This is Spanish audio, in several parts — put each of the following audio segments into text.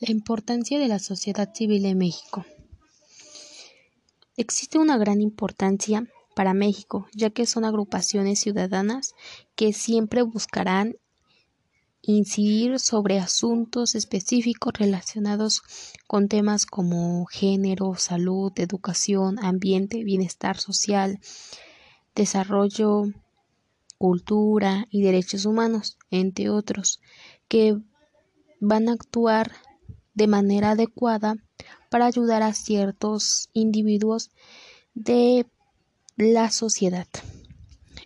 La importancia de la sociedad civil en México. Existe una gran importancia para México, ya que son agrupaciones ciudadanas que siempre buscarán incidir sobre asuntos específicos relacionados con temas como género, salud, educación, ambiente, bienestar social, desarrollo, cultura y derechos humanos, entre otros, que van a actuar de manera adecuada para ayudar a ciertos individuos de la sociedad.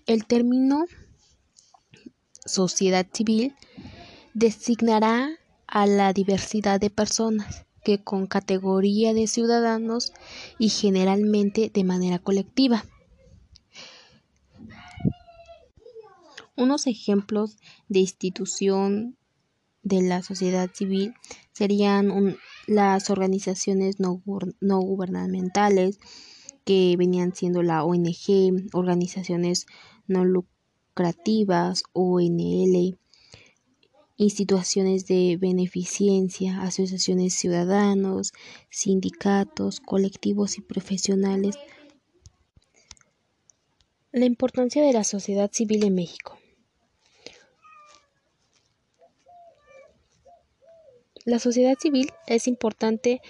El término sociedad civil designará a la diversidad de personas que con categoría de ciudadanos y generalmente de manera colectiva. Unos ejemplos de institución de la sociedad civil serían las organizaciones no, no gubernamentales que venían siendo la ONG, organizaciones no lucrativas, ONL, instituciones de beneficencia, asociaciones ciudadanos, sindicatos, colectivos y profesionales. La importancia de la sociedad civil en México. La sociedad civil es importante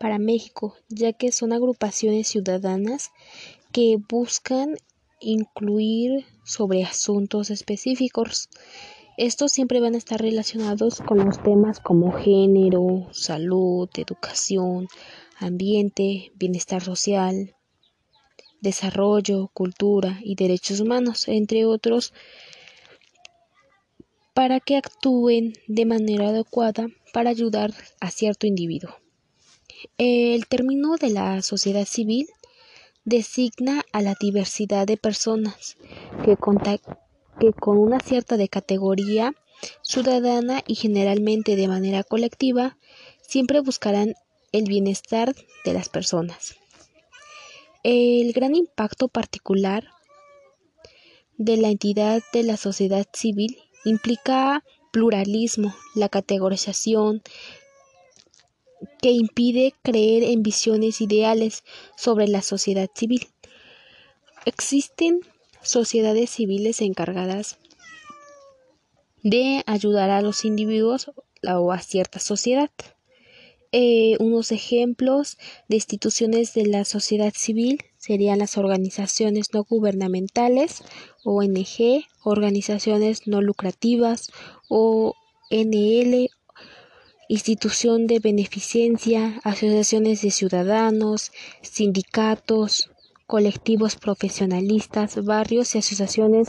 para México, ya que son agrupaciones ciudadanas que buscan incluir sobre asuntos específicos. Estos siempre van a estar relacionados con los temas como género, salud, educación, ambiente, bienestar social, desarrollo, cultura y derechos humanos, entre otros, para que actúen de manera adecuada para ayudar a cierto individuo. El término de la sociedad civil designa a la diversidad de personas que, que con una cierta categoría ciudadana y generalmente de manera colectiva siempre buscarán el bienestar de las personas. El gran impacto particular de la entidad de la sociedad civil implica pluralismo, la categorización que impide creer en visiones ideales sobre la sociedad civil. Existen sociedades civiles encargadas de ayudar a los individuos o a cierta sociedad. Eh, unos ejemplos de instituciones de la sociedad civil serían las organizaciones no gubernamentales, ONG, organizaciones no lucrativas, ONL, institución de beneficencia, asociaciones de ciudadanos, sindicatos, colectivos profesionalistas, barrios y asociaciones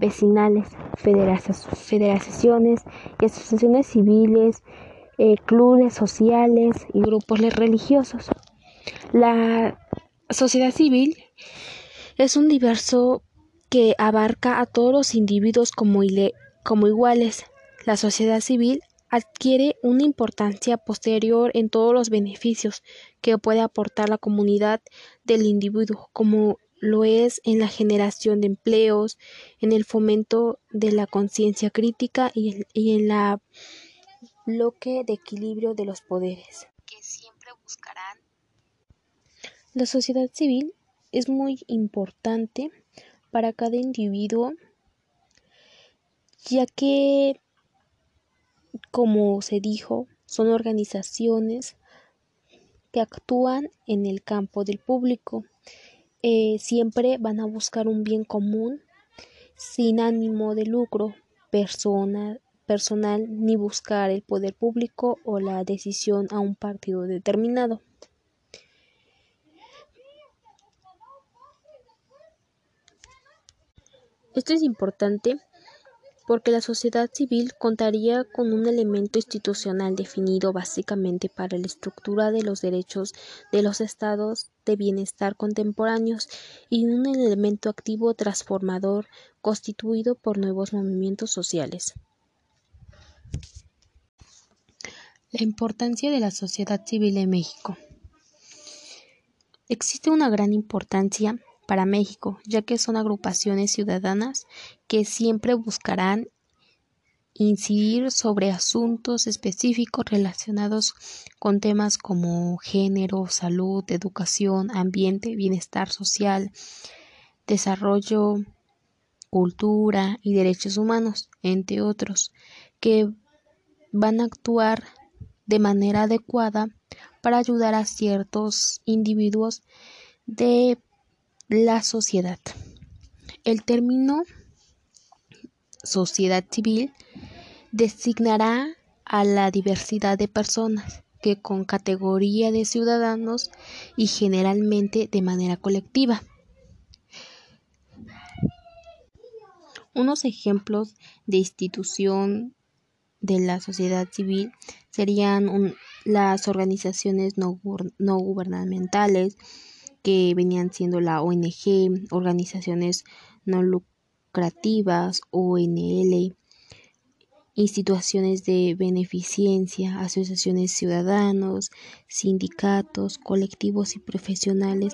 vecinales, federaciones y asociaciones civiles, eh, clubes sociales y grupos religiosos. La sociedad civil es un diverso que abarca a todos los individuos como, iguales. La sociedad civil adquiere una importancia posterior en todos los beneficios que puede aportar la comunidad del individuo, como lo es en la generación de empleos, en el fomento de la conciencia crítica y en la bloque de equilibrio de los poderes, que siempre buscarán. La sociedad civil es muy importante para cada individuo, ya que, como se dijo, son organizaciones que actúan en el campo del público. Eh, siempre van a buscar un bien común sin ánimo de lucro personal personal ni buscar el poder público o la decisión a un partido determinado. Esto es importante porque la sociedad civil contaría con un elemento institucional definido básicamente para la estructura de los derechos de los estados de bienestar contemporáneos y un elemento activo transformador constituido por nuevos movimientos sociales. La importancia de la sociedad civil en México. Existe una gran importancia para México, ya que son agrupaciones ciudadanas que siempre buscarán incidir sobre asuntos específicos relacionados con temas como género, salud, educación, ambiente, bienestar social, desarrollo, cultura y derechos humanos, entre otros, que van a actuar de manera adecuada para ayudar a ciertos individuos de la sociedad. El término sociedad civil designará a la diversidad de personas que con categoría de ciudadanos y generalmente de manera colectiva. Unos ejemplos de institución de la sociedad civil serían las organizaciones no, no gubernamentales que venían siendo la ONG, organizaciones no lucrativas, ONL, instituciones de beneficencia, asociaciones ciudadanos, sindicatos, colectivos y profesionales.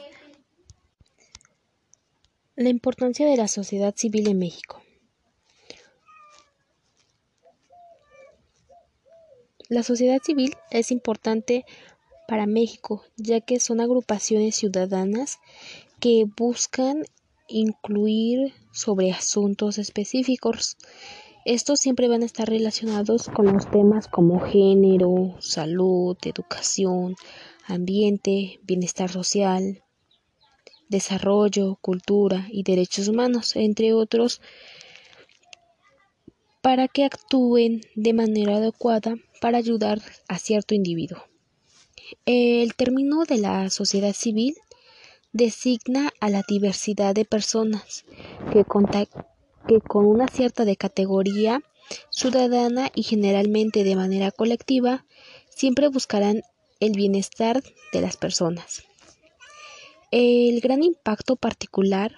La importancia de la sociedad civil en México. La sociedad civil es importante para México, ya que son agrupaciones ciudadanas que buscan incluir sobre asuntos específicos. Estos siempre van a estar relacionados con los temas como género, salud, educación, ambiente, bienestar social, desarrollo, cultura y derechos humanos, entre otros, para que actúen de manera adecuada para ayudar a cierto individuo. El término de la sociedad civil designa a la diversidad de personas que, con una cierta de categoría ciudadana y generalmente de manera colectiva, siempre buscarán el bienestar de las personas. El gran impacto particular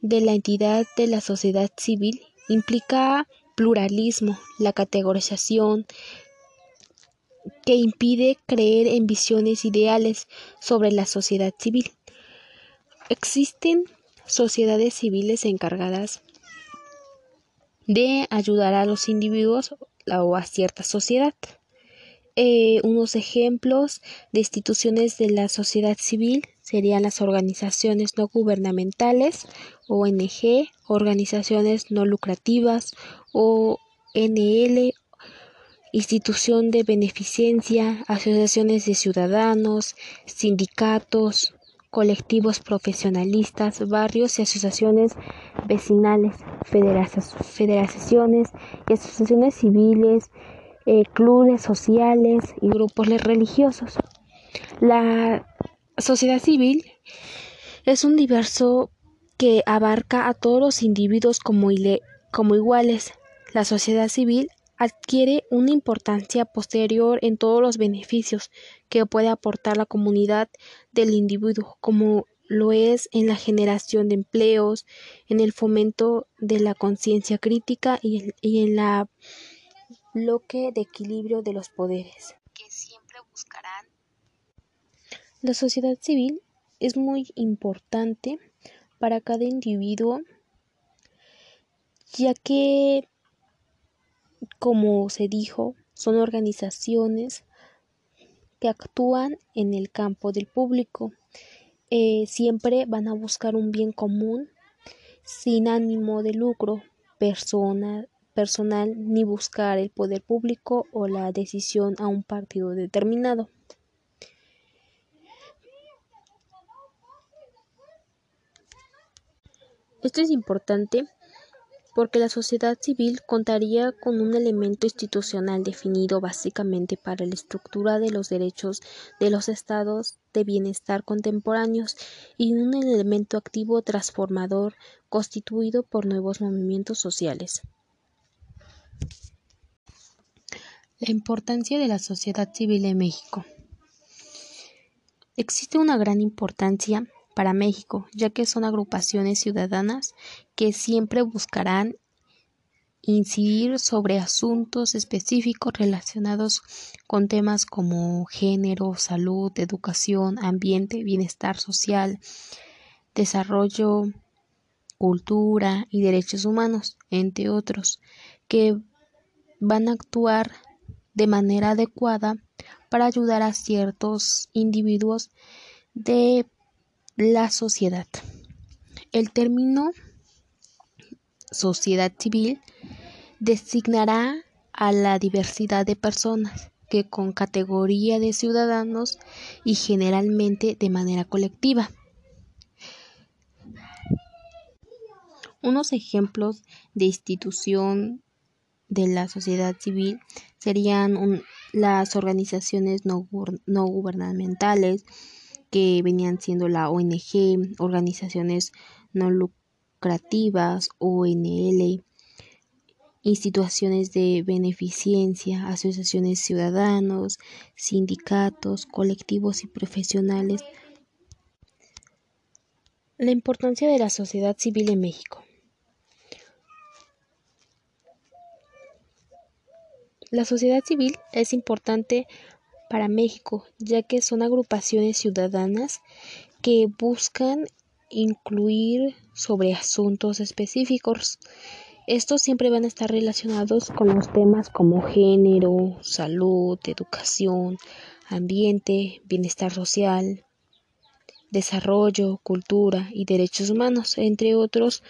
de la entidad de la sociedad civil implica pluralismo, la categorización que impide creer en visiones ideales sobre la sociedad civil. Existen sociedades civiles encargadas de ayudar a los individuos o a cierta sociedad. Eh, unos ejemplos de instituciones de la sociedad civil serían las organizaciones no gubernamentales, ONG, organizaciones no lucrativas, ONL, institución de beneficencia, asociaciones de ciudadanos, sindicatos, colectivos profesionalistas, barrios y asociaciones vecinales, federaciones y asociaciones civiles, eh, clubes sociales y grupos religiosos. La sociedad civil es un diverso que abarca a todos los individuos como, como iguales. La sociedad civil adquiere una importancia posterior en todos los beneficios que puede aportar la comunidad del individuo, como lo es en la generación de empleos, en el fomento de la conciencia crítica y, en la bloque de equilibrio de los poderes que siempre buscarán. La sociedad civil es muy importante para cada individuo ya que como se dijo, son organizaciones que actúan en el campo del público. Eh, siempre van a buscar un bien común sin ánimo de lucro personal ni buscar el poder público o la decisión a un partido determinado. Esto es importante porque la sociedad civil contaría con un elemento institucional definido básicamente para la estructura de los derechos de los estados de bienestar contemporáneos y un elemento activo transformador constituido por nuevos movimientos sociales. La importancia de la sociedad civil en México. Existe una gran importancia para México, ya que son agrupaciones ciudadanas que siempre buscarán incidir sobre asuntos específicos relacionados con temas como género, salud, educación, ambiente, bienestar social, desarrollo, cultura y derechos humanos, entre otros, que van a actuar de manera adecuada para ayudar a ciertos individuos de la sociedad. El término sociedad civil designará a la diversidad de personas que con categoría de ciudadanos y generalmente de manera colectiva. Unos ejemplos de institución de la sociedad civil serían las organizaciones no, no gubernamentales que venían siendo la ONG, organizaciones no lucrativas, ONL, instituciones de beneficencia, asociaciones ciudadanos, sindicatos, colectivos y profesionales. La importancia de la sociedad civil en México. La sociedad civil es importante para México, ya que son agrupaciones ciudadanas que buscan incluir sobre asuntos específicos. Estos siempre van a estar relacionados con los temas como género, salud, educación, ambiente, bienestar social, desarrollo, cultura y derechos humanos, entre otros,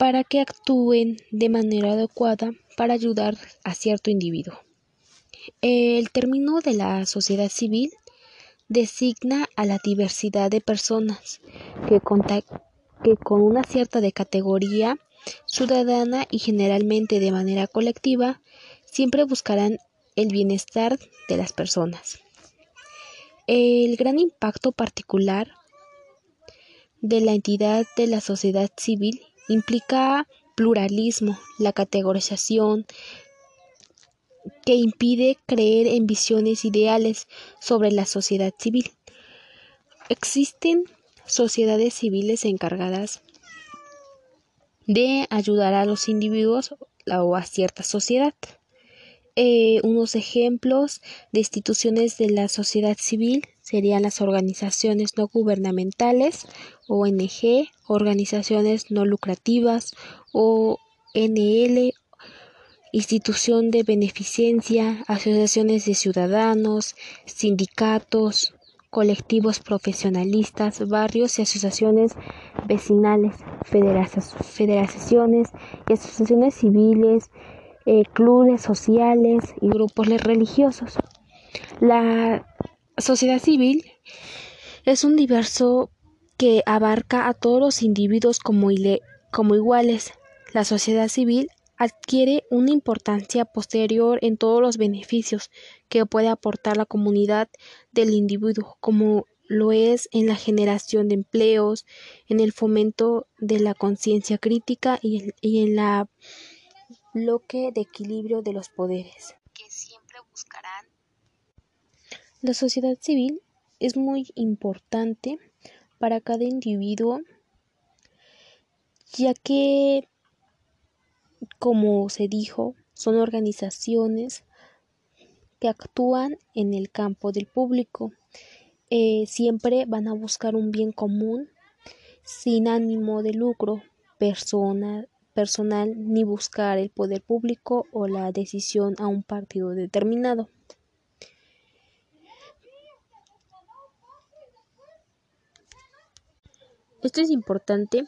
para que actúen de manera adecuada para ayudar a cierto individuo. El término de la sociedad civil designa a la diversidad de personas que, con una cierta categoría ciudadana y generalmente de manera colectiva siempre buscarán el bienestar de las personas. El gran impacto particular de la entidad de la sociedad civil implica pluralismo, la categorización que impide creer en visiones ideales sobre la sociedad civil. Existen sociedades civiles encargadas de ayudar a los individuos o a cierta sociedad. Eh, unos ejemplos de instituciones de la sociedad civil serían las organizaciones no gubernamentales, ONG, organizaciones no lucrativas, ONL, institución de beneficencia, asociaciones de ciudadanos, sindicatos, colectivos profesionalistas, barrios y asociaciones vecinales, federaciones y asociaciones civiles, eh, clubes sociales y grupos religiosos. La sociedad civil es un diverso que abarca a todos los individuos como, como iguales. La sociedad civil adquiere una importancia posterior en todos los beneficios que puede aportar la comunidad del individuo, como lo es en la generación de empleos, en el fomento de la conciencia crítica y, en la bloque de equilibrio de los poderes que siempre buscarán. La sociedad civil es muy importante para cada individuo ya que como se dijo, son organizaciones que actúan en el campo del público. Eh, siempre van a buscar un bien común sin ánimo de lucro personal ni buscar el poder público o la decisión a un partido determinado. Esto es importante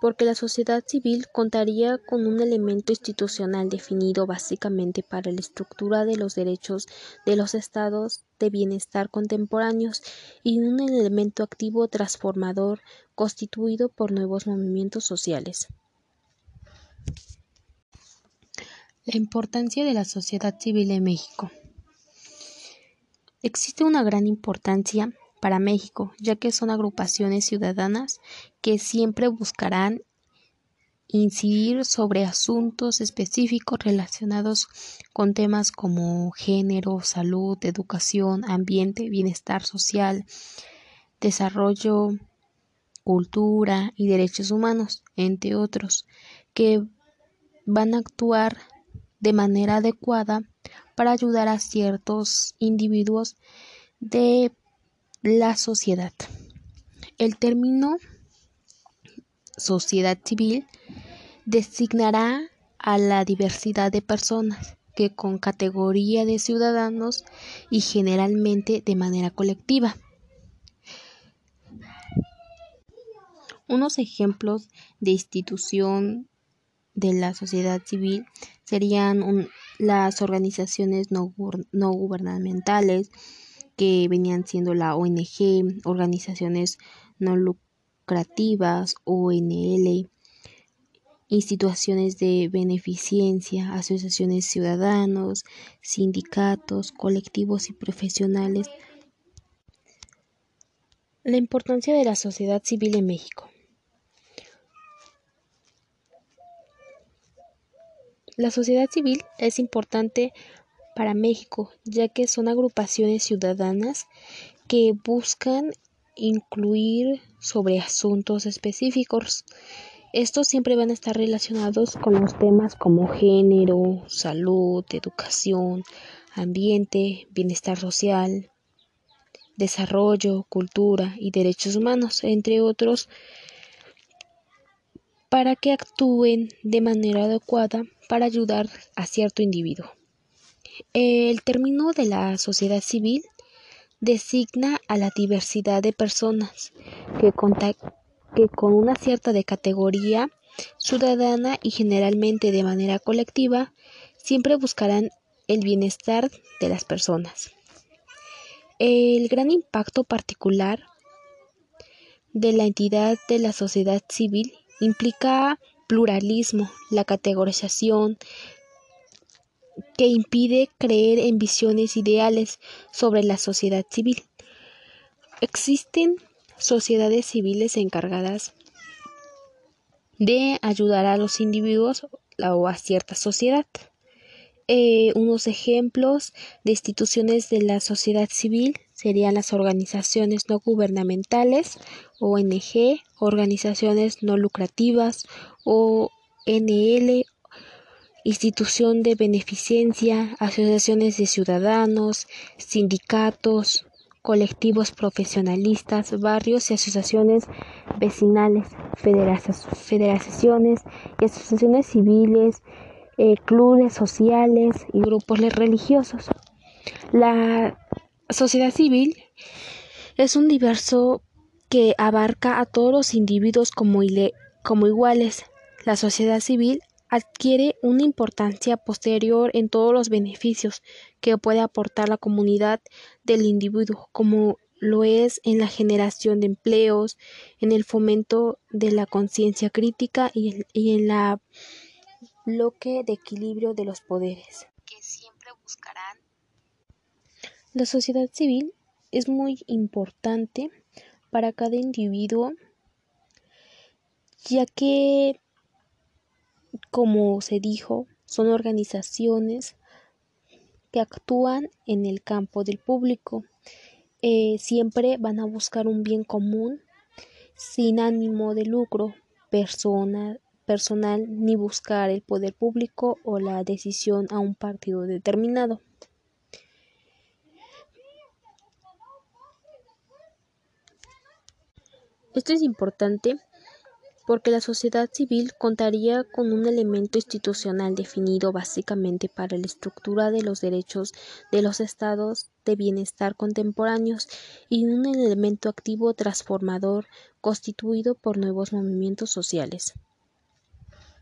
porque la sociedad civil contaría con un elemento institucional definido básicamente para la estructura de los derechos de los estados de bienestar contemporáneos y un elemento activo transformador constituido por nuevos movimientos sociales. La importancia de la sociedad civil en México. Existe una gran importancia para México, ya que son agrupaciones ciudadanas que siempre buscarán incidir sobre asuntos específicos relacionados con temas como género, salud, educación, ambiente, bienestar social, desarrollo, cultura y derechos humanos, entre otros, que van a actuar de manera adecuada para ayudar a ciertos individuos de la sociedad. El término sociedad civil designará a la diversidad de personas que con categoría de ciudadanos y generalmente de manera colectiva. Unos ejemplos de institución de la sociedad civil serían las organizaciones no, no, gubernamentales que venían siendo la ONG, organizaciones no lucrativas, ONL, instituciones de beneficencia, asociaciones ciudadanos, sindicatos, colectivos y profesionales. La importancia de la sociedad civil en México. La sociedad civil es importante para México, ya que son agrupaciones ciudadanas que buscan incluir sobre asuntos específicos. Estos siempre van a estar relacionados con los temas como género, salud, educación, ambiente, bienestar social, desarrollo, cultura y derechos humanos, entre otros, para que actúen de manera adecuada para ayudar a cierto individuo. El término de la sociedad civil designa a la diversidad de personas que, que con una cierta de categoría ciudadana y generalmente de manera colectiva, siempre buscarán el bienestar de las personas. El gran impacto particular de la entidad de la sociedad civil implica pluralismo, la categorización que impide creer en visiones ideales sobre la sociedad civil. Existen sociedades civiles encargadas de ayudar a los individuos o a cierta sociedad. Eh, unos ejemplos de instituciones de la sociedad civil serían las organizaciones no gubernamentales, ONG, organizaciones no lucrativas, ONL, institución de beneficencia, asociaciones de ciudadanos, sindicatos, colectivos profesionalistas, barrios y asociaciones vecinales, federaciones y asociaciones civiles, eh, clubes sociales y grupos religiosos. La sociedad civil es un diverso que abarca a todos los individuos como, como iguales. La sociedad civil adquiere una importancia posterior en todos los beneficios que puede aportar la comunidad del individuo, como lo es en la generación de empleos, en el fomento de la conciencia crítica y, en la bloque de equilibrio de los poderes que siempre buscarán. La sociedad civil es muy importante para cada individuo ya que como se dijo, son organizaciones que actúan en el campo del público. Eh, siempre van a buscar un bien común sin ánimo de lucro personal ni buscar el poder público o la decisión a un partido determinado. Esto es importante porque la sociedad civil contaría con un elemento institucional definido básicamente para la estructura de los derechos de los estados de bienestar contemporáneos y un elemento activo transformador constituido por nuevos movimientos sociales.